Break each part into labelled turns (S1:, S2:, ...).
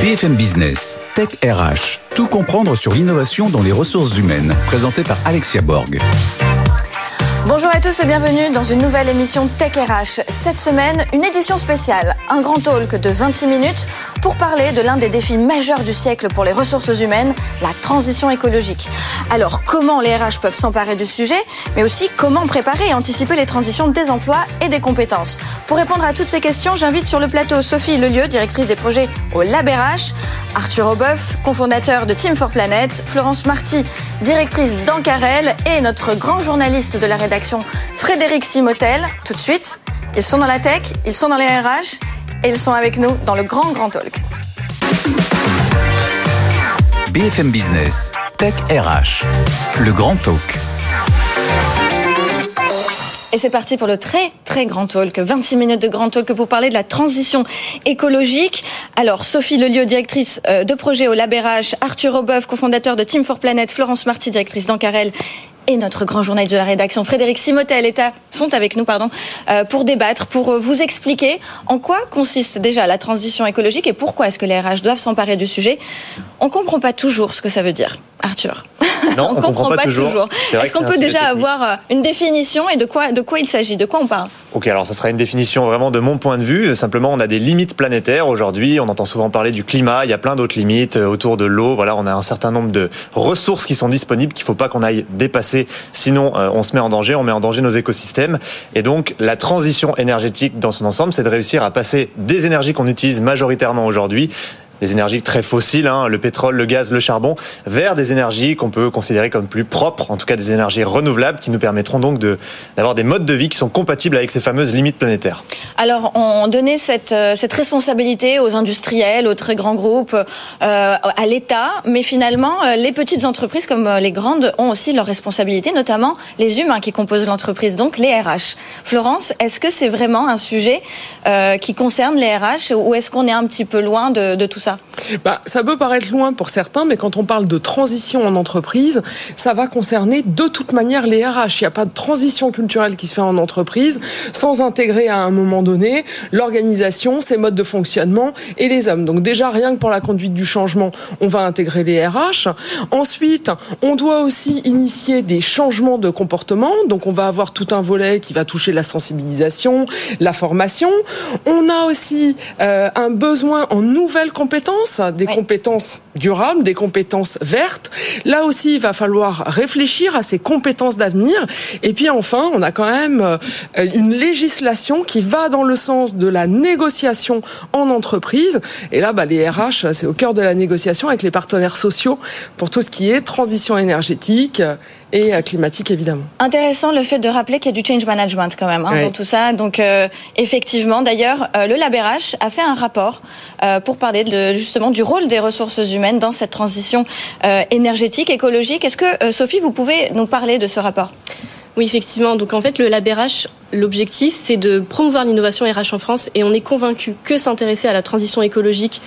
S1: BFM Business, Tech RH, tout comprendre sur l'innovation dans les ressources humaines, présenté par Alexia Borg.
S2: Bonjour à tous et bienvenue dans une nouvelle émission Tech RH. Cette semaine, une édition spéciale, un grand talk de 26 minutes pour parler de l'un des défis majeurs du siècle pour les ressources humaines, la transition écologique. Alors, comment les RH peuvent s'emparer du sujet, mais aussi comment préparer et anticiper les transitions des emplois et des compétences? Pour répondre à toutes ces questions, j'invite sur le plateau Sophie Lelieu, directrice des projets au Lab RH, Arthur Aubeuf, cofondateur de Team for Planet, Florence Marty, directrice d'Ancarel et notre grand journaliste de la rédaction Frédéric Simotel. Tout de suite, ils sont dans la tech, ils sont dans les RH et ils sont avec nous dans le grand grand talk.
S1: BFM Business, Tech RH, le grand talk.
S2: Et c'est parti pour le très très grand talk, 26 minutes de grand talk pour parler de la transition écologique. Alors Sophie Lelieu, directrice euh, de projet au Labérage, Arthur Aubeuf, cofondateur de Team for Planet, Florence Marty, directrice d'Ancarel et notre grand journaliste de la rédaction, Frédéric Simotel, sont avec nous pardon, euh, pour débattre, pour euh, vous expliquer en quoi consiste déjà la transition écologique et pourquoi est-ce que les RH doivent s'emparer du sujet. On ne comprend pas toujours ce que ça veut dire, Arthur.
S3: Non, on ne comprend, pas, toujours.
S2: Est-ce qu'on peut déjà avoir euh, une définition et de quoi, de quoi il s'agit? De quoi on parle?
S3: Ok, alors ça sera une définition vraiment de mon point de vue. Simplement, on a des limites planétaires aujourd'hui. On entend souvent parler du climat. Il y a plein d'autres limites autour de l'eau. Voilà, on a un certain nombre de ressources qui sont disponibles qu'il ne faut pas qu'on aille dépasser. Sinon, on se met en danger. On met en danger nos écosystèmes. Et donc, la transition énergétique dans son ensemble, c'est de réussir à passer des énergies qu'on utilise majoritairement aujourd'hui des énergies très fossiles, hein, le pétrole, le gaz, le charbon, vers des énergies qu'on peut considérer comme plus propres, en tout cas des énergies renouvelables qui nous permettront donc d'avoir des modes de vie qui sont compatibles avec ces fameuses limites planétaires.
S2: Alors, on donnait cette, euh, responsabilité aux industriels, aux très grands groupes, euh, à l'État, mais finalement, euh, les petites entreprises comme les grandes ont aussi leurs responsabilités, notamment les humains qui composent l'entreprise, donc les RH. Florence, est-ce que c'est vraiment un sujet qui concerne les RH ou est-ce qu'on est un petit peu loin de, tout ça?
S4: Bah, Ça peut paraître loin pour certains, mais quand on parle de transition en entreprise, ça va concerner de toute manière les RH. Il n'y a pas de transition culturelle qui se fait en entreprise sans intégrer à un moment donné l'organisation, ses modes de fonctionnement et les hommes. Donc déjà, rien que pour la conduite du changement, on va intégrer les RH. Ensuite, on doit aussi initier des changements de comportement. Donc on va avoir tout un volet qui va toucher la sensibilisation, la formation. On a aussi euh, un besoin en nouvelles compétences des compétences durables, des compétences vertes. Là aussi, il va falloir réfléchir à ces compétences d'avenir. Et puis enfin, on a quand même euh, une législation qui va dans le sens de la négociation en entreprise. Et là, bah, les RH, c'est au cœur de la négociation avec les partenaires sociaux pour tout ce qui est transition énergétique et euh, climatique évidemment.
S2: Intéressant le fait de rappeler qu'il y a du change management quand même hein, dans tout ça. Donc euh, effectivement, d'ailleurs, euh, le LabRH a fait un rapport pour parler de, justement du rôle des ressources humaines dans cette transition énergétique, écologique. Est-ce que Sophie, vous pouvez nous parler de ce rapport?
S5: Oui, effectivement. Donc en fait, le LabRH, l'objectif, c'est de promouvoir l'innovation RH en France et on est convaincu que s'intéresser à la transition écologique,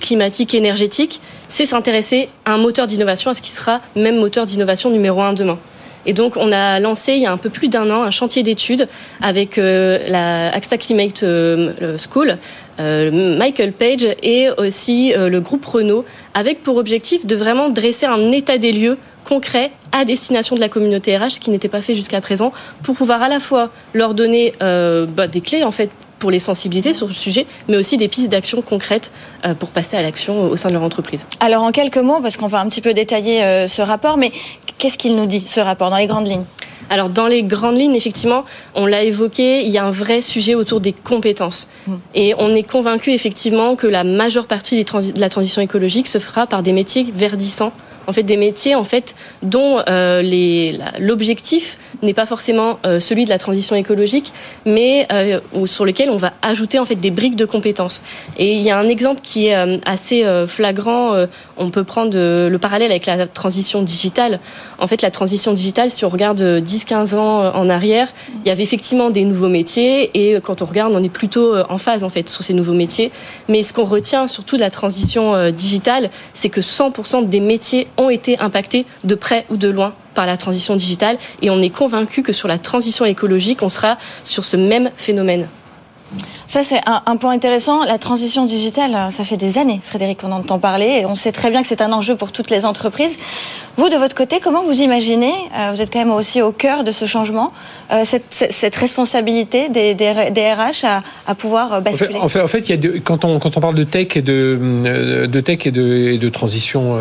S5: climatique, énergétique, c'est s'intéresser à un moteur d'innovation, à ce qui sera même moteur d'innovation numéro un demain. Et donc, on a lancé il y a un peu plus d'un an un chantier d'études avec euh, la AXA Climate euh, School, euh, Michael Page et aussi le groupe Renault, avec pour objectif de vraiment dresser un état des lieux concret à destination de la communauté RH, ce qui n'était pas fait jusqu'à présent, pour pouvoir à la fois leur donner bah, des clés en fait pour les sensibiliser sur le sujet, mais aussi des pistes d'action concrètes pour passer à l'action au sein de leur entreprise.
S2: Alors en quelques mots, parce qu'on va un petit peu détailler ce rapport, mais qu'est-ce qu'il nous dit, ce rapport, dans les grandes lignes?
S5: Alors dans les grandes lignes, effectivement, on l'a évoqué, il y a un vrai sujet autour des compétences. Mmh. Et on est convaincu effectivement que la majeure partie de la transition écologique se fera par des métiers verdissants en fait des métiers en fait dont euh, l'objectif n'est pas forcément euh, celui de la transition écologique, mais euh, sur lequel on va ajouter en fait des briques de compétences. Et il y a un exemple qui est assez flagrant. On peut prendre le parallèle avec la transition digitale. En fait, la transition digitale, si on regarde 10-15 ans en arrière, il y avait effectivement des nouveaux métiers et quand on regarde, on est plutôt en phase en fait sur ces nouveaux métiers. Mais ce qu'on retient surtout de la transition digitale, c'est que 100% des métiers ont été impactés de près ou de loin par la transition digitale et on est convaincu que sur la transition écologique, on sera sur ce même phénomène.
S2: Ça, c'est un, point intéressant. La transition digitale, ça fait des années, Frédéric, on entend parler. Et on sait très bien que c'est un enjeu pour toutes les entreprises. Vous, de votre côté, comment vous imaginez, euh, vous êtes quand même aussi au cœur de ce changement, euh, cette, responsabilité des, RH à, pouvoir basculer?
S6: en fait, en fait, il y a quand, on, quand on parle de tech et de, de tech et de, de transition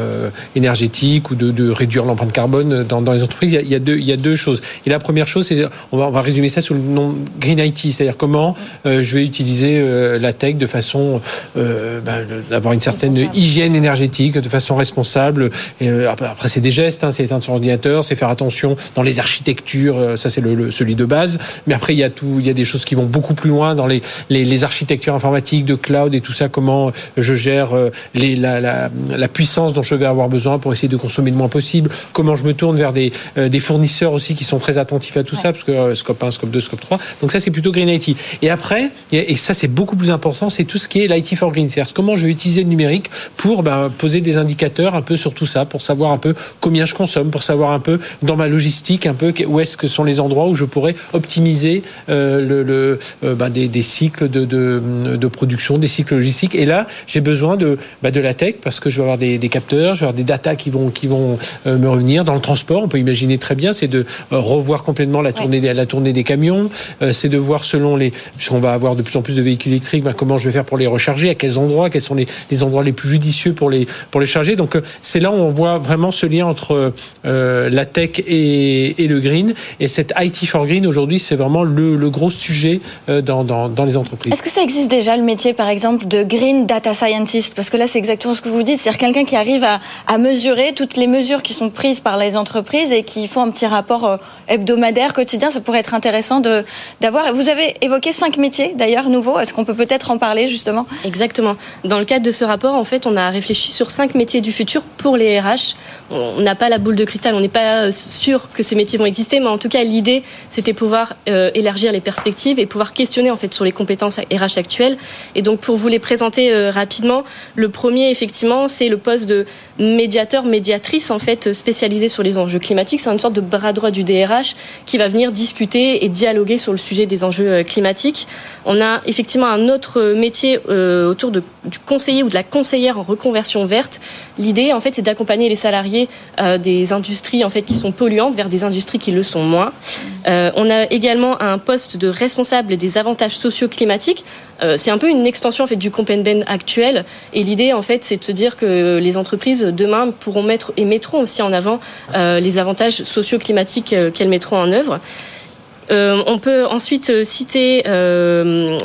S6: énergétique ou de, réduire l'empreinte carbone dans, les entreprises, il y, a, deux, il y a deux choses. Et la première chose, c'est, on va, on va résumer ça sous le nom Green IT, c'est-à-dire comment je vais utiliser euh, la tech de façon euh, ben, d'avoir une certaine hygiène énergétique, de façon responsable. Et, euh, après, c'est des gestes, hein, c'est éteindre son ordinateur, c'est faire attention dans les architectures, ça c'est le, celui de base. Mais après, il y a tout, il y a des choses qui vont beaucoup plus loin dans les, les, architectures informatiques de cloud et tout ça. Comment je gère les, la, la, la, puissance dont je vais avoir besoin pour essayer de consommer le moins possible. Comment je me tourne vers des, des fournisseurs aussi qui sont très attentifs à tout ça, parce que scope 1, scope 2, scope 3. Donc ça, c'est plutôt Green IT. Et après, et ça c'est beaucoup plus important, c'est tout ce qui est l'IT for Green. C'est-à-dire comment je vais utiliser le numérique pour ben, poser des indicateurs un peu sur tout ça, pour savoir un peu combien je consomme, pour savoir un peu dans ma logistique un peu où est-ce que sont les endroits où je pourrais optimiser euh, le, euh, ben, des, cycles de, de, production, des cycles logistiques. Et là, j'ai besoin de, ben, de la tech parce que je vais avoir des, capteurs, je vais avoir des datas qui vont, qui vont euh, me revenir. Dans le transport, on peut imaginer très bien, c'est de revoir complètement la tournée, la tournée des camions, c'est de voir selon les, puisqu'on va avoir de plus en plus de véhicules électriques, ben, comment je vais faire pour les recharger, à quels endroits, quels sont les, endroits les plus judicieux pour les, pour les charger. Donc c'est là où on voit vraiment ce lien entre euh, la tech et, le green. Et cette IT for Green, aujourd'hui, c'est vraiment le, gros sujet euh, dans, dans, les entreprises.
S2: Est-ce que ça existe déjà, le métier, par exemple, de Green Data Scientist? Parce que là, c'est exactement ce que vous dites. C'est-à-dire quelqu'un qui arrive à, à, mesurer toutes les mesures qui sont prises par les entreprises et qui font un petit rapport hebdomadaire, quotidien. Ça pourrait être intéressant d'avoir. Vous avez évoqué cinq métiers, d'ailleurs, nouveaux. Est-ce qu'on peut peut-être en parler justement?
S5: Exactement. Dans le cadre de ce rapport, en fait, on a réfléchi sur cinq métiers du futur pour les RH. On n'a pas la boule de cristal, on n'est pas sûr que ces métiers vont exister, mais en tout cas, l'idée, c'était pouvoir euh, élargir les perspectives et pouvoir questionner en fait sur les compétences RH actuelles. Et donc, pour vous les présenter euh, rapidement, le premier, effectivement, c'est le poste de médiateur, médiatrice en fait spécialisé sur les enjeux climatiques. C'est une sorte de bras droit du DRH qui va venir discuter et dialoguer sur le sujet des enjeux euh, climatiques. On a effectivement un autre métier autour du conseiller ou de la conseillère en reconversion verte. L'idée, en fait, c'est d'accompagner les salariés euh, des industries en fait qui sont polluantes vers des industries qui le sont moins. Euh, on a également un poste de responsable des avantages sociaux climatiques. c'est un peu une extension en fait du Compenben actuel. Et l'idée, en fait, c'est de se dire que les entreprises demain pourront mettre et mettront aussi en avant les avantages sociaux climatiques qu'elles mettront en œuvre. Euh, on peut ensuite euh, citer euh,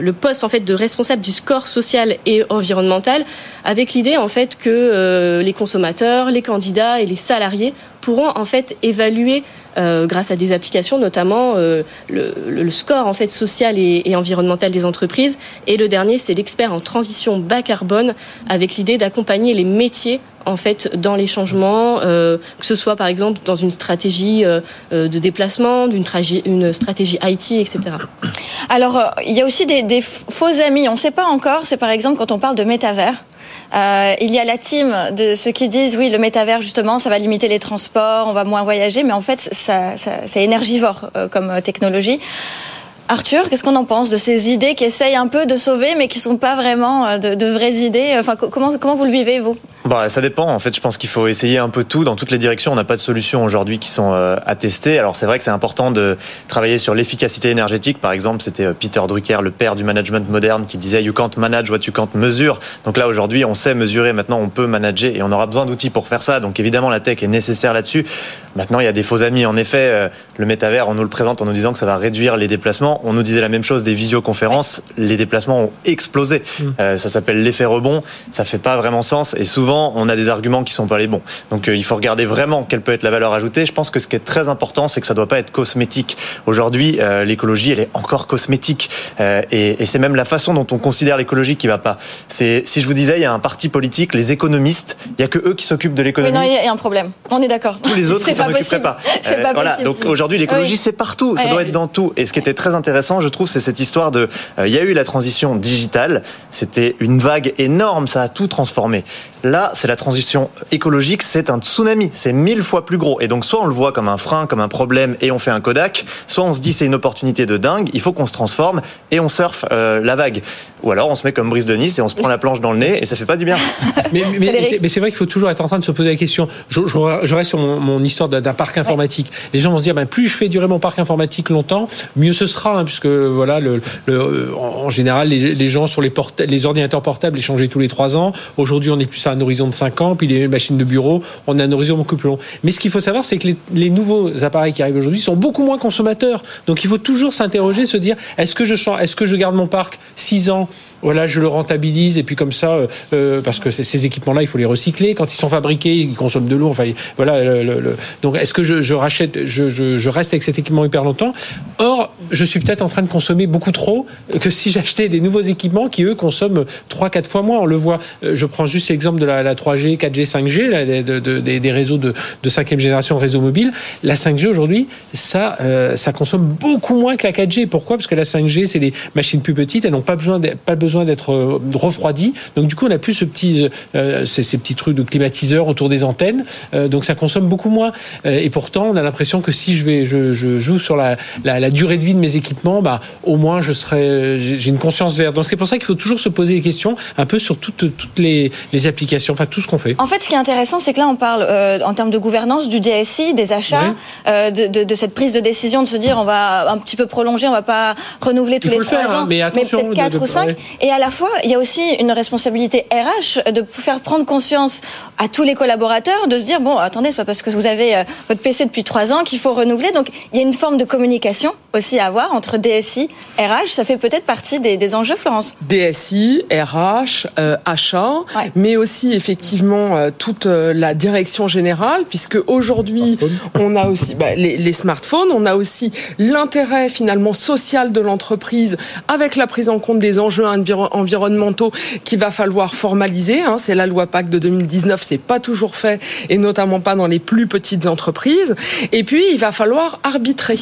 S5: le, poste de responsable du score social et environnemental, avec l'idée en fait que les consommateurs, les candidats et les salariés pourront en fait évaluer grâce à des applications, notamment le, score en fait social et, environnemental des entreprises. Et le dernier, c'est l'expert en transition bas carbone, avec l'idée d'accompagner les métiers en fait dans les changements, euh, que ce soit par exemple dans une stratégie euh, euh, de déplacement, d'une une stratégie IT, etc.
S2: Alors il y a aussi des, faux amis. On ne sait pas encore. C'est par exemple quand on parle de métavers. Il y a la team de ceux qui disent oui le métavers justement ça va limiter les transports, on va moins voyager, mais en fait ça, c'est énergivore comme technologie. Arthur, qu'est-ce qu'on en pense de ces idées qui essayent un peu de sauver, mais qui sont pas vraiment de, de vraies idées? Enfin, comment, comment vous le vivez, vous?
S3: Bah, ça dépend. En fait, je pense qu'il faut essayer un peu tout dans toutes les directions. On n'a pas de solutions aujourd'hui qui sont euh, à tester. Alors, c'est vrai que c'est important de travailler sur l'efficacité énergétique. Par exemple, c'était euh, Peter Drucker, le père du management moderne, qui disait You can't manage what you can't measure. Donc là, aujourd'hui, on sait mesurer. Maintenant, on peut manager et on aura besoin d'outils pour faire ça. Donc, évidemment, la tech est nécessaire là-dessus. Maintenant, il y a des faux amis. En effet, euh, le métavers, on nous le présente en nous disant que ça va réduire les déplacements. On nous disait la même chose des visioconférences. Les déplacements ont explosé. Mmh. ça s'appelle l'effet rebond. Ça fait pas vraiment sens. Et souvent, on a des arguments qui sont pas les bons. Donc euh, il faut regarder vraiment quelle peut être la valeur ajoutée. Je pense que ce qui est très important, c'est que ça doit pas être cosmétique. Aujourd'hui, euh, l'écologie, elle est encore cosmétique, euh, et, c'est même la façon dont on considère l'écologie qui va pas. C'est si je vous disais, il y a un parti politique, les économistes, il y a que eux qui s'occupent de l'économie.
S2: Oui, non, il y a un problème. On est d'accord.
S3: Tous les autres, ils s'en occuperait pas.
S2: C'est pas
S3: voilà.
S2: possible.
S3: Donc aujourd'hui, l'écologie,
S2: Oui.
S3: c'est partout. Ça doit être dans tout. Et ce qui était très intéressant, je trouve, c'est cette histoire de. euh, Il y a eu la transition digitale. C'était une vague énorme. Ça a tout transformé. Là, c'est la transition écologique. C'est un tsunami. C'est mille fois plus gros. Et donc, soit on le voit comme un frein, comme un problème, et on fait un Kodak. Soit on se dit c'est une opportunité de dingue. Il faut qu'on se transforme et on surfe euh, la vague. Ou alors on se met comme Brice de Nice et on se prend la planche dans le nez et ça fait pas du bien.
S6: Mais, c'est- mais c'est vrai qu'il faut toujours être en train de se poser la question. Je, je, je reste sur mon, mon histoire d'un parc informatique. Les gens vont se dire, ben, plus je fais durer mon parc informatique longtemps, mieux ce sera, hein, puisque voilà, le, le- euh, en en général, les, les gens sur les, les ordinateurs portables les changeaient tous les trois ans. Aujourd'hui, on est plus à un horizon de 5 ans, puis les machines de bureau, on a un horizon beaucoup plus long. Mais ce qu'il faut savoir, c'est que les, nouveaux appareils qui arrivent aujourd'hui sont beaucoup moins consommateurs. Donc il faut toujours s'interroger, se dire, est-ce que je est-ce que je garde mon parc 6 ans? Voilà, je le rentabilise et puis comme ça, euh, euh, parce que ces- équipements-là, il faut les recycler. Quand ils sont fabriqués, ils consomment de l'eau. Enfin, voilà. Donc, est-ce que je, rachète, je reste avec cet équipement hyper longtemps? Or, je suis peut-être en train de consommer beaucoup trop que si j'achetais des nouveaux équipements qui eux consomment 3-4 fois moins. On le voit. euh, Je prends juste l'exemple de la, la 3G, 4G, 5G, là, de- de- de- des, réseaux de, de cinquième génération, réseau mobile. La 5G aujourd'hui, ça, euh, ça consomme beaucoup moins que la 4G. Pourquoi? Parce que la 5G, c'est des machines plus petites, elles n'ont pas besoin, d'être- euh, refroidies. Donc du coup, on n'a plus ce petit, euh, ces, petits trucs de climatiseur autour des antennes. Donc ça consomme beaucoup moins. Et pourtant, on a l'impression que si je vais, je, joue sur la, durée de vie de mes équipements, bah au moins j'ai une conscience verte. Donc c'est pour ça qu'il faut toujours se poser des questions un peu sur toutes, toutes les applications, enfin tout ce qu'on fait.
S2: En fait, ce qui est intéressant, c'est que là, on parle euh, en termes de gouvernance du DSI, des achats,
S6: Oui.
S2: euh, de, de- de cette prise de décision de se dire on va un petit peu prolonger, on va pas renouveler tous les
S6: le faire,
S2: trois
S6: hein,
S2: ans,
S6: mais attention
S2: peut-être quatre ou cinq.
S6: ouais.
S2: Et à la fois, il y a aussi une responsabilité RH de faire prendre conscience à tous les collaborateurs de se dire bon, attendez, c'est pas parce que vous avez euh, votre PC depuis trois ans qu'il faut renouveler. Donc, il y a une forme de communication aussi à avoir entre DSI, RH. Ça fait peut-être partie des, des enjeux, Florence.
S4: DSI, RH, euh, achat,
S2: Ouais.
S4: mais aussi effectivement euh, toute euh, la direction générale, puisque aujourd'hui on a aussi bah, les, les smartphones, on a aussi l'intérêt finalement social de l'entreprise avec la prise en compte des enjeux enviro- environnementaux qu'il va falloir formaliser. hein. c'est la loi PAC de 2019, c'est pas toujours fait, et notamment pas dans les plus petites entreprises. Et puis il va falloir arbitrer,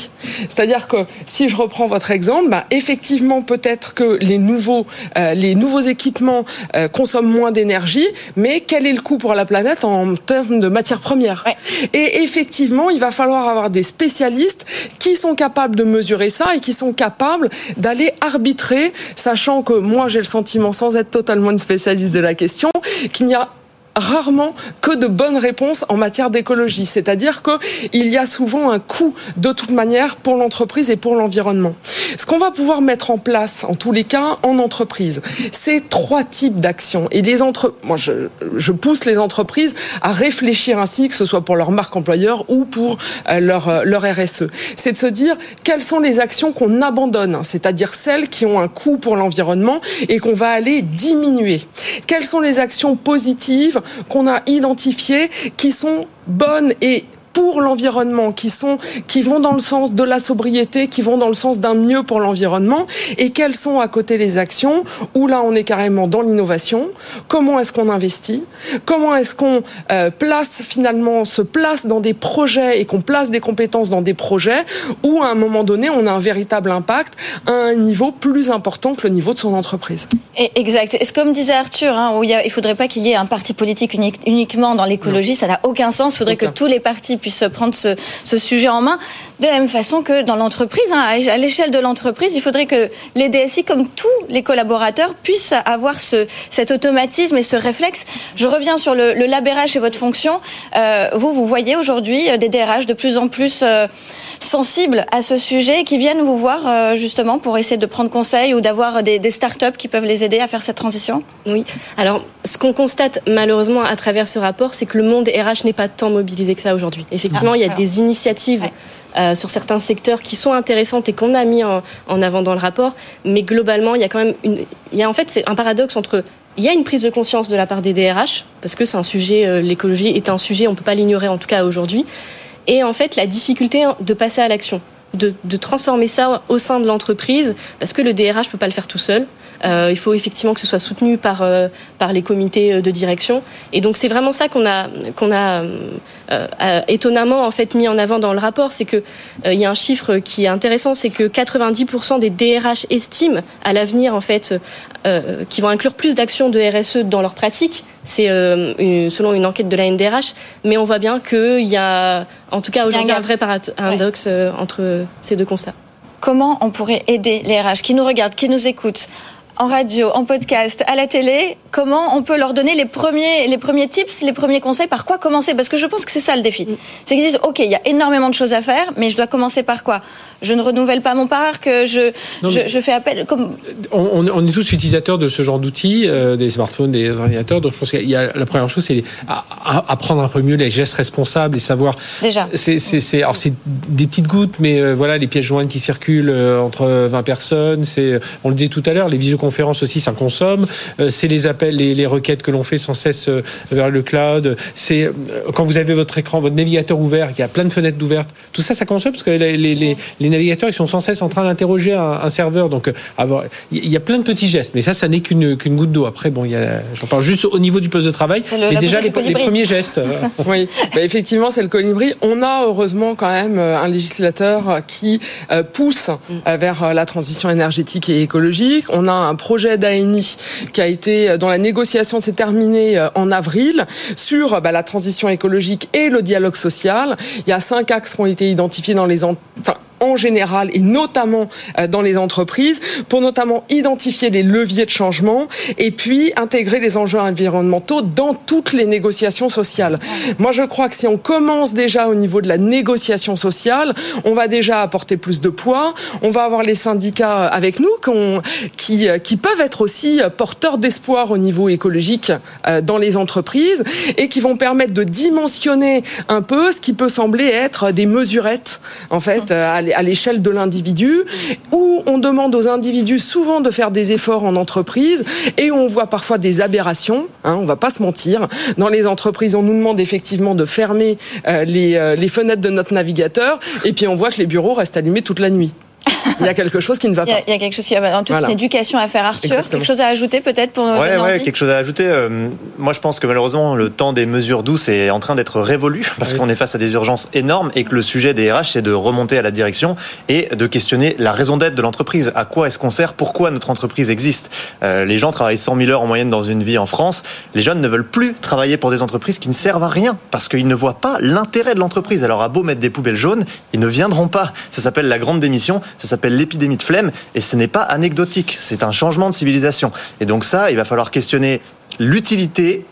S4: c'est-à-dire que si je reprends votre exemple, bah, effectivement peut-être que les nouveaux euh, les nouveaux équipements euh, consomment moins d'énergie, mais quel est le coût pour la planète en termes de matières premières?
S2: Ouais.
S4: Et effectivement, il va falloir avoir des spécialistes qui sont capables de mesurer ça et qui sont capables d'aller arbitrer, sachant que moi j'ai le sentiment, sans être totalement une spécialiste de la question, qu'il n'y a rarement que de bonnes réponses en matière d'écologie. C'est-à-dire qu'il y a souvent un coût de toute manière pour l'entreprise et pour l'environnement. Ce qu'on va pouvoir mettre en place, en tous les cas, en entreprise, c'est trois types d'actions. Et les entre... moi, je, je pousse les entreprises à réfléchir ainsi, que ce soit pour leur marque employeur ou pour euh, leur, euh, leur RSE. C'est de se dire quelles sont les actions qu'on abandonne, hein, c'est-à-dire celles qui ont un coût pour l'environnement et qu'on va aller diminuer. Quelles sont les actions positives qu'on a identifiées qui sont bonnes et pour l'environnement, qui sont, qui vont dans le sens de la sobriété, qui vont dans le sens d'un mieux pour l'environnement, et quelles sont à côté les actions où là on est carrément dans l'innovation? Comment est-ce qu'on investit? Comment est-ce qu'on euh, place finalement, se place dans des projets et qu'on place des compétences dans des projets où à un moment donné on a un véritable impact à un niveau plus important que le niveau de son entreprise?
S2: Exact. Et comme disait Arthur, hein, où il ne faudrait pas qu'il y ait un parti politique unique- uniquement dans l'écologie, ça n'a aucun sens. Il faudrait
S6: Aucun.
S2: que tous les partis puissent prendre ce sujet en main. De la même façon que dans l'entreprise, hein, à l'échelle de l'entreprise, il faudrait que les DSI, comme tous les collaborateurs, puissent avoir ce, cet automatisme et ce réflexe. Je reviens sur le, le lab RH et votre fonction. Euh, vous, vous voyez aujourd'hui des DRH de plus en plus euh, sensibles à ce sujet qui viennent vous voir euh, justement pour essayer de prendre conseil ou d'avoir des, des startups qui peuvent les aider à faire cette transition
S5: Oui. Alors, ce qu'on constate malheureusement à travers ce rapport, c'est que le monde RH n'est pas tant mobilisé que ça aujourd'hui. Effectivement,
S2: Ah,
S5: il y a
S2: alors.
S5: des initiatives.
S2: Ouais.
S5: Euh, sur certains secteurs qui sont intéressantes et qu'on a mis en, avant dans le rapport, mais globalement, il y a quand même une, il y a en fait c'est un paradoxe entre il y a une prise de conscience de la part des DRH parce que c'est un sujet, euh, l'écologie est un sujet, on peut pas l'ignorer en tout cas aujourd'hui, et en fait la difficulté de passer à l'action, de, de transformer ça au sein de l'entreprise parce que le DRH peut pas le faire tout seul. Il faut effectivement que ce soit soutenu par par les comités de direction. Et donc c'est vraiment ça qu'on a qu'on a étonnamment en fait mis en avant dans le rapport, c'est que il y a un chiffre qui est intéressant, c'est que 90% des DRH estiment à l'avenir en fait qui vont inclure plus d'actions de RSE dans leur pratique. C'est selon une enquête de la NDRH, mais on voit bien qu'il y a, en tout cas aujourd'hui, un, vrai paradoxe entre ces deux constats.
S2: Comment on pourrait aider les RH qui nous regardent, qui nous écoutent? En radio, en podcast, à la télé, comment on peut leur donner les premiers, les premiers tips, les premiers conseils, par quoi commencer? Parce que je pense que c'est ça le défi. C'est qu'ils disent, OK, il y a énormément de choses à faire, mais je dois commencer par quoi? Je ne renouvelle pas mon parc, je, je, fais appel... Comme...
S6: On, est tous utilisateurs de ce genre d'outils, euh, des smartphones, des ordinateurs, donc je pense qu'il y a la première chose, c'est apprendre un peu mieux les gestes responsables et savoir...
S2: Déjà.
S6: C'est, alors c'est des petites gouttes, mais euh, voilà, les pièces jointes qui circulent euh, entre 20 personnes, c'est, on le disait tout à l'heure, les visioconférences conférence aussi, ça consomme. Euh, c'est les appels, les, requêtes que l'on fait sans cesse euh, vers le cloud. C'est euh, quand vous avez votre écran, votre navigateur ouvert, qu'il y a plein de fenêtres ouvertes. Tout ça, ça consomme parce que les, navigateurs, ils sont sans cesse en train d'interroger un, serveur. Donc, il y a plein de petits gestes. Mais ça, ça n'est qu'une goutte d'eau. Après, bon, j'en parle juste au niveau du poste de travail. mais déjà les, premiers gestes.
S4: oui, bah, effectivement, c'est le colibri. On a heureusement quand même un législateur qui pousse mm. vers la transition énergétique et écologique. On a un projet d'ANI qui a été, euh, dont la négociation s'est terminée euh, en avril sur bah, la transition écologique et le dialogue social. Il y a cinq axes qui ont été identifiés dans les, enfin, en général et notamment euh, dans les entreprises pour notamment identifier les leviers de changement et puis intégrer les enjeux environnementaux dans toutes les négociations sociales. Moi, je crois que si on commence déjà au niveau de la négociation sociale, on va déjà apporter plus de poids. On va avoir les syndicats avec nous qui, euh, peuvent être aussi porteurs d'espoir au niveau écologique euh, dans les entreprises et qui vont permettre de dimensionner un peu ce qui peut sembler être des mesurettes en fait à l'échelle de l'individu, où on demande aux individus souvent de faire des efforts en entreprise et on voit parfois des aberrations. Hein, on va pas se mentir. Dans les entreprises, on nous demande effectivement de fermer euh, euh, les fenêtres de notre navigateur et puis on voit que les bureaux restent allumés toute la nuit il y a quelque chose qui ne va pas.
S2: Il y a, quelque chose qui va toute une éducation à faire. Arthur, quelque chose à ajouter peut-être pour
S3: nos Ouais, ouais quelque chose à ajouter. Euh, moi, je pense que malheureusement, le temps des mesures douces est en train d'être révolu parce qu'on est face à des urgences énormes et que le sujet des RH, c'est de remonter à la direction et de questionner la raison d'être de l'entreprise. À quoi est-ce qu'on sert? Pourquoi notre entreprise existe? Euh, Les gens travaillent 100 000 heures en moyenne dans une vie en France. Les jeunes ne veulent plus travailler pour des entreprises qui ne servent à rien parce qu'ils ne voient pas l'intérêt de l'entreprise. Alors, à beau mettre des poubelles jaunes, ils ne viendront pas. Ça s'appelle la grande démission. Ça s'appelle l'épidémie de flemme, et ce n'est pas anecdotique, c'est un changement de civilisation. Et donc ça, il va falloir questionner l'utilité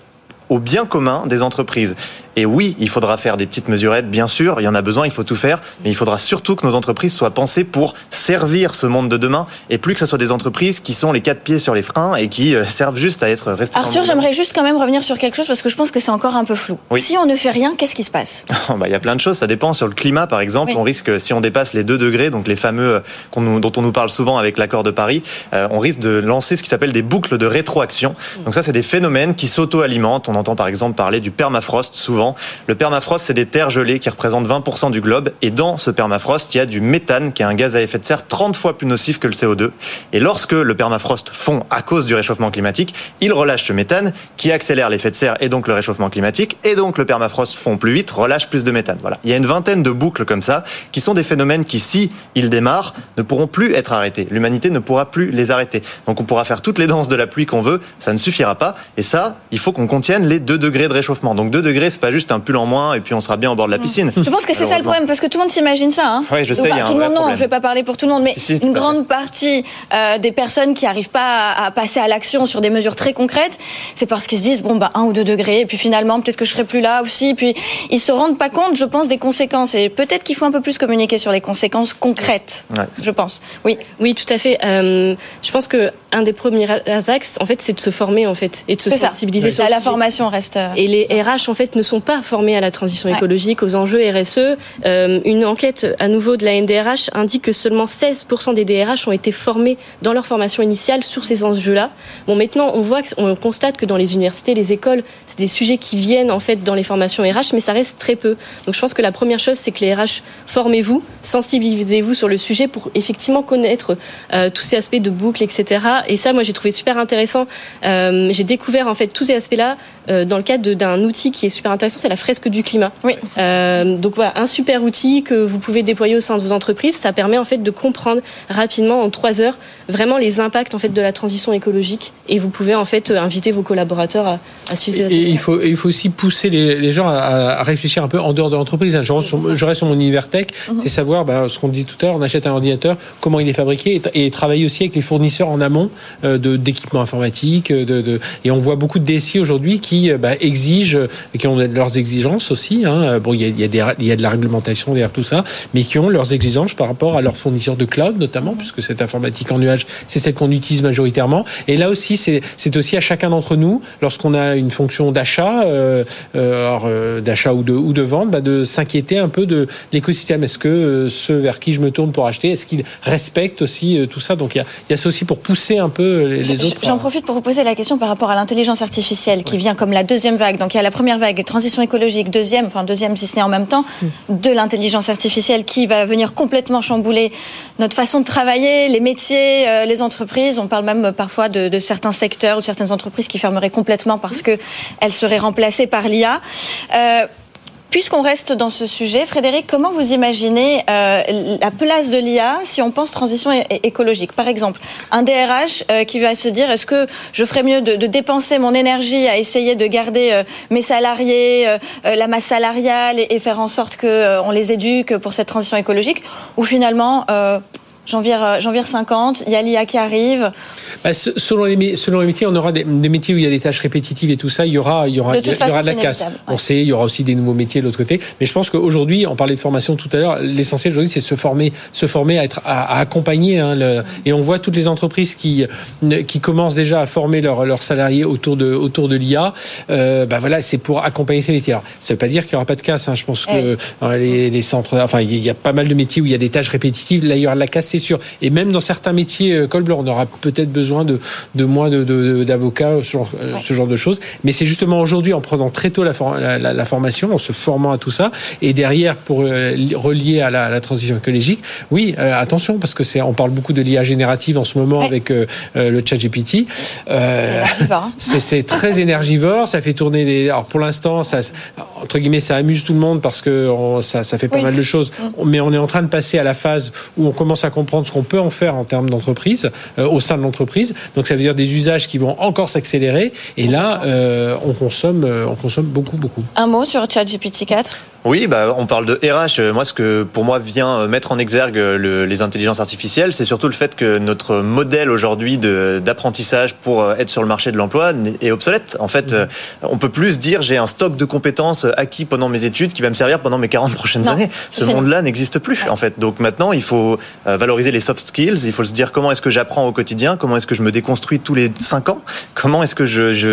S3: au bien commun des entreprises. Et oui, il faudra faire des petites mesurettes, bien sûr, il y en a besoin, il faut tout faire, mais il faudra surtout que nos entreprises soient pensées pour servir ce monde de demain et plus que ce soit des entreprises qui sont les quatre pieds sur les freins et qui euh, servent juste à être restées.
S2: Arthur, j'aimerais juste quand même revenir sur quelque chose parce que je pense que c'est encore un peu flou. Si on ne fait rien, qu'est-ce qui se passe?
S3: Oh, bah, Il y a plein de choses, ça dépend. Sur le climat, par exemple, on risque, si on dépasse les 2 degrés, donc les fameux euh, dont on nous parle souvent avec l'accord de Paris, euh, on risque de lancer ce qui s'appelle des boucles de rétroaction. Donc ça, c'est des phénomènes qui s'auto-alimentent. On entend par exemple parler du permafrost souvent. Le permafrost c'est des terres gelées qui représentent 20% du globe. Et dans ce permafrost, il y a du méthane, qui est un gaz à effet de serre 30 fois plus nocif que le CO2. Et lorsque le permafrost fond à cause du réchauffement climatique, il relâche ce méthane qui accélère l'effet de serre et donc le réchauffement climatique. Et donc le permafrost fond plus vite, relâche plus de méthane. Voilà. Il y a une vingtaine de boucles comme ça, qui sont des phénomènes qui, si ils démarrent, ne pourront plus être arrêtés. L'humanité ne pourra plus les arrêter. Donc on pourra faire toutes les danses de la pluie qu'on veut, ça ne suffira pas. Et ça, il faut qu'on contienne les 2 degrés de réchauffement. Donc 2 degrés, c'est pas juste un pull en moins et puis on sera bien au bord de la mm. piscine.
S2: Je pense que c'est ça le problème, parce que tout le monde s'imagine ça. Hein.
S3: Oui, je sais.
S2: tout le monde, non, je vais pas parler pour tout le monde, mais une grande partie euh, des personnes qui n'arrivent pas à, passer à l'action sur des mesures très concrètes, c'est parce qu'ils se disent bon bah un ou deux degrés, et puis finalement peut-être que je serai plus là aussi. Puis ils se rendent pas compte, je pense, des conséquences. Et peut-être qu'il faut un peu plus communiquer sur les conséquences concrètes. Je pense. Oui.
S5: Oui, tout à fait. Euh, je pense que un des premiers axes, en fait, c'est de se former en fait et de se sensibiliser sur
S2: la formation reste.
S5: Et les RH en fait ne sont sont pas formés à la transition écologique, aux enjeux RSE. Euh, une enquête à nouveau de la NDRH indique que seulement 16% des DRH ont été formés dans leur formation initiale sur ces enjeux-là. Bon, maintenant, on voit, on constate que dans les universités, les écoles, c'est des sujets qui viennent en fait dans les formations RH, mais ça reste très peu. Donc, je pense que la première chose, c'est que les RH formez-vous, sensibilisez-vous sur le sujet pour effectivement connaître euh, tous ces aspects de boucle, etc. Et ça, moi, j'ai trouvé super intéressant. Euh, j'ai découvert en fait tous ces aspects-là dans le cadre d'un outil qui est super intéressant, c'est la fresque du climat.
S2: Oui.
S5: Euh, donc voilà, un super outil que vous pouvez déployer au sein de vos entreprises. Ça permet en fait de comprendre rapidement en trois heures vraiment les impacts en fait de la transition écologique et vous pouvez en fait inviter vos collaborateurs à, à suivre ces
S6: Et il faut, il faut aussi pousser les, les gens à, à, réfléchir un peu en dehors de l'entreprise. Je, je, reste sur mon univers tech, c'est savoir bah, ce qu'on dit tout à l'heure, on achète un ordinateur, comment il est fabriqué et, et travailler aussi avec les fournisseurs en amont euh, d'équipements informatiques. De, de, et on voit beaucoup de DSI aujourd'hui qui bah, exigent, qui ont leurs exigences aussi. Hein. Bon, il y, a, y a des, il y a de la réglementation derrière tout ça, mais qui ont leurs exigences par rapport à leurs fournisseurs de cloud notamment, puisque cette informatique en nuage, c'est celle qu'on utilise majoritairement. Et là aussi, c'est aussi à chacun d'entre nous, lorsqu'on a une fonction d'achat, euh, euh, d'achat ou de, ou de vente, bah, de s'inquiéter un peu de l'écosystème. Est-ce que euh, ceux vers qui je me tourne pour acheter, est-ce qu'ils respectent aussi euh, tout ça? Donc il y a, y a ça aussi pour pousser un peu les, les autres.
S2: J'en profite pour vous poser la question par rapport à l'intelligence artificielle qui vient comme la deuxième vague. Donc il y a la première vague, transition écologique, deuxième, enfin deuxième si ce n'est en même temps, de l'intelligence artificielle qui va venir complètement chambouler notre façon de travailler, les métiers, euh, les entreprises. On parle même parfois de, de, certains secteurs ou certaines entreprises qui fermeraient complètement parce qu'elles seraient remplacées par l'IA. Euh, Puisqu'on reste dans ce sujet, Frédéric, comment vous imaginez euh, la place de l'IA si on pense transition écologique? Par exemple, un DRH euh, qui va se dire est-ce que je ferais mieux de, dépenser mon énergie à essayer de garder euh, mes salariés, la masse salariale et, et, faire en sorte qu'on les éduque pour cette transition écologique? Ou finalement, j'en vire, j'en vire 50, il y a l'IA qui arrive.
S6: Bah, selon, les, selon les métiers, on aura des, des, métiers où il y a des tâches répétitives et tout ça, il y aura, il y aura,
S2: de,
S6: il y
S2: façon,
S6: aura de la casse.
S2: Ouais.
S6: On sait, il y aura aussi des nouveaux métiers de l'autre côté. Mais je pense qu'aujourd'hui, on parlait de formation tout à l'heure, l'essentiel aujourd'hui, c'est se former, se former à être, à, à accompagner. Hein, le, et on voit toutes les entreprises qui, qui commencent déjà à former leurs leurs salariés autour de, autour de l'IA. Euh, bah voilà, c'est pour accompagner ces métiers. Alors, ça veut pas dire qu'il y aura pas de casse. Hein. Je pense que ouais. les, les, centres, enfin, il y a pas mal de métiers où il y a des tâches répétitives. Là, il y aura de la casse, c'est sûr. Et même dans certains métiers, col blanc, on aura peut-être besoin de, de moins d'avocats, de, ce, genre, ouais. ce genre de choses. Mais c'est justement aujourd'hui, en prenant très tôt la, la, la, la, formation, en se formant à tout ça, et derrière, pour euh, relier à la, à la, transition écologique, oui, euh, attention, parce que c'est, on parle beaucoup de l'IA générative en ce moment ouais. avec euh, le chat GPT. c'est très énergivore, ça fait tourner les... Alors pour l'instant, ça, entre guillemets, ça amuse tout le monde parce que on, ça, ça fait pas oui. mal de choses, mmh. mais on est en train de passer à la phase où on commence à comprendre ce qu'on peut en faire en termes d'entreprise, au sein de l'entreprise. Donc ça veut dire des usages qui vont encore s'accélérer. Et là, euh, on consomme, on consomme beaucoup, beaucoup.
S2: Un mot sur ChatGPT 4
S3: oui, bah, on parle de RH. Moi, ce que pour moi vient mettre en exergue le, les intelligences artificielles, c'est surtout le fait que notre modèle aujourd'hui d'apprentissage pour être sur le marché de l'emploi est obsolète. En fait, mmh. on peut plus dire j'ai un stock de compétences acquis pendant mes études qui va me servir pendant mes 40 prochaines non, années. Ce monde-là n'existe plus, ouais. en fait. Donc maintenant, il faut valoriser les soft skills. Il faut se dire comment est-ce que j'apprends au quotidien, comment est-ce que je me déconstruis tous les 5 ans, comment est-ce que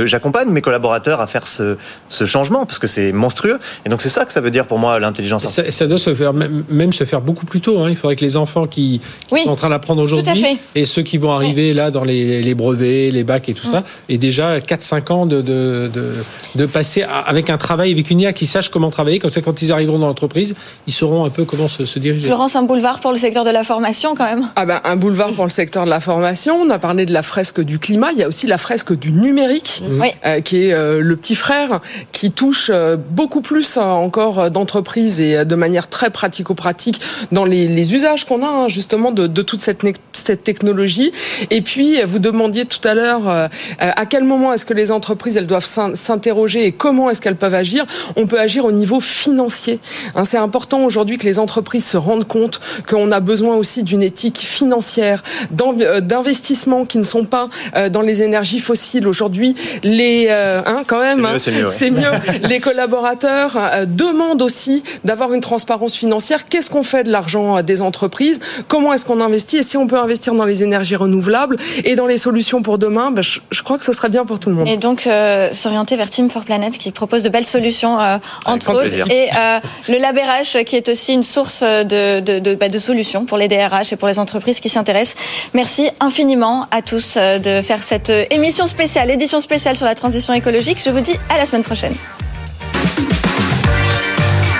S3: j'accompagne je, mes collaborateurs à faire ce, ce changement, parce que c'est monstrueux. Et donc c'est ça que ça veut dire pour moi l'intelligence
S6: artificielle. Ça, ça, doit se faire même, même, se faire beaucoup plus tôt. Hein. Il faudrait que les enfants qui, qui oui, sont en train d'apprendre aujourd'hui et ceux qui vont arriver oui. là dans les, les, brevets, les bacs et tout mmh. ça, et déjà 4-5 ans de, de, de, de, passer avec un travail avec une IA qui sache comment travailler. Comme ça, quand ils arriveront dans l'entreprise, ils sauront un peu comment se, se diriger.
S2: Florence, un boulevard pour le secteur de la formation quand même.
S4: Ah ben, un boulevard pour le secteur de la formation. On a parlé de la fresque du climat. Il y a aussi la fresque du numérique,
S2: mmh.
S4: euh, qui est euh, le petit frère qui touche euh, beaucoup plus encore d'entreprises et de manière très pratico-pratique dans les, les usages qu'on a hein, justement de, de toute cette, cette, technologie. Et puis, vous demandiez tout à l'heure euh, à quel moment est-ce que les entreprises elles doivent s'interroger et comment est-ce qu'elles peuvent agir? On peut agir au niveau financier. Hein, C'est important aujourd'hui que les entreprises se rendent compte qu'on a besoin aussi d'une une éthique financière, euh, d'investissements qui ne sont pas euh, dans les énergies fossiles. Aujourd'hui, les, hein, quand même,
S3: c'est mieux.
S4: Hein, mieux. les collaborateurs demandent aussi d'avoir une transparence financière. Qu'est-ce qu'on fait de l'argent des entreprises? Comment est-ce qu'on investit? Et si on peut investir dans les énergies renouvelables et dans les solutions pour demain, ben, je, je, crois que ce serait bien pour tout le monde.
S2: Et donc s'orienter vers Team for Planet qui propose de belles solutions entre autres et le LabRH qui est aussi une source de, de, de, bah, de solutions pour les DRH et pour les entreprises qui s'y intéressent. Merci infiniment à tous euh, de faire cette euh, émission spéciale, édition spéciale sur la transition écologique. Je vous dis à la semaine prochaine.